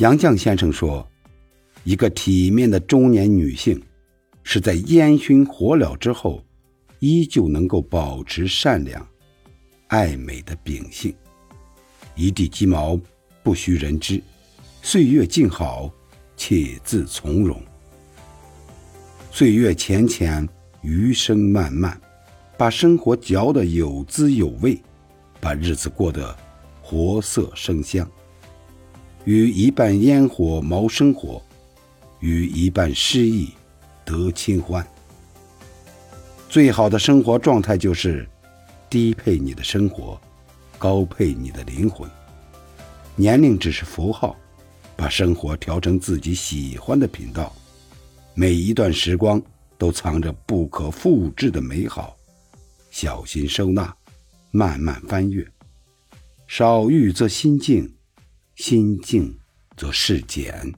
杨绛先生说：“一个体面的中年女性，是在烟熏火燎之后，依旧能够保持善良、爱美的秉性。一地鸡毛，不需人知；岁月静好，且自从容。岁月浅浅，余生漫漫，把生活嚼得有滋有味，把日子过得活色生香。”与一半烟火谋生活，与一半诗意得清欢。最好的生活状态就是低配你的生活，高配你的灵魂。年龄只是符号，把生活调成自己喜欢的频道。每一段时光都藏着不可复制的美好，小心收纳，慢慢翻阅。少欲则心静。心静则事简。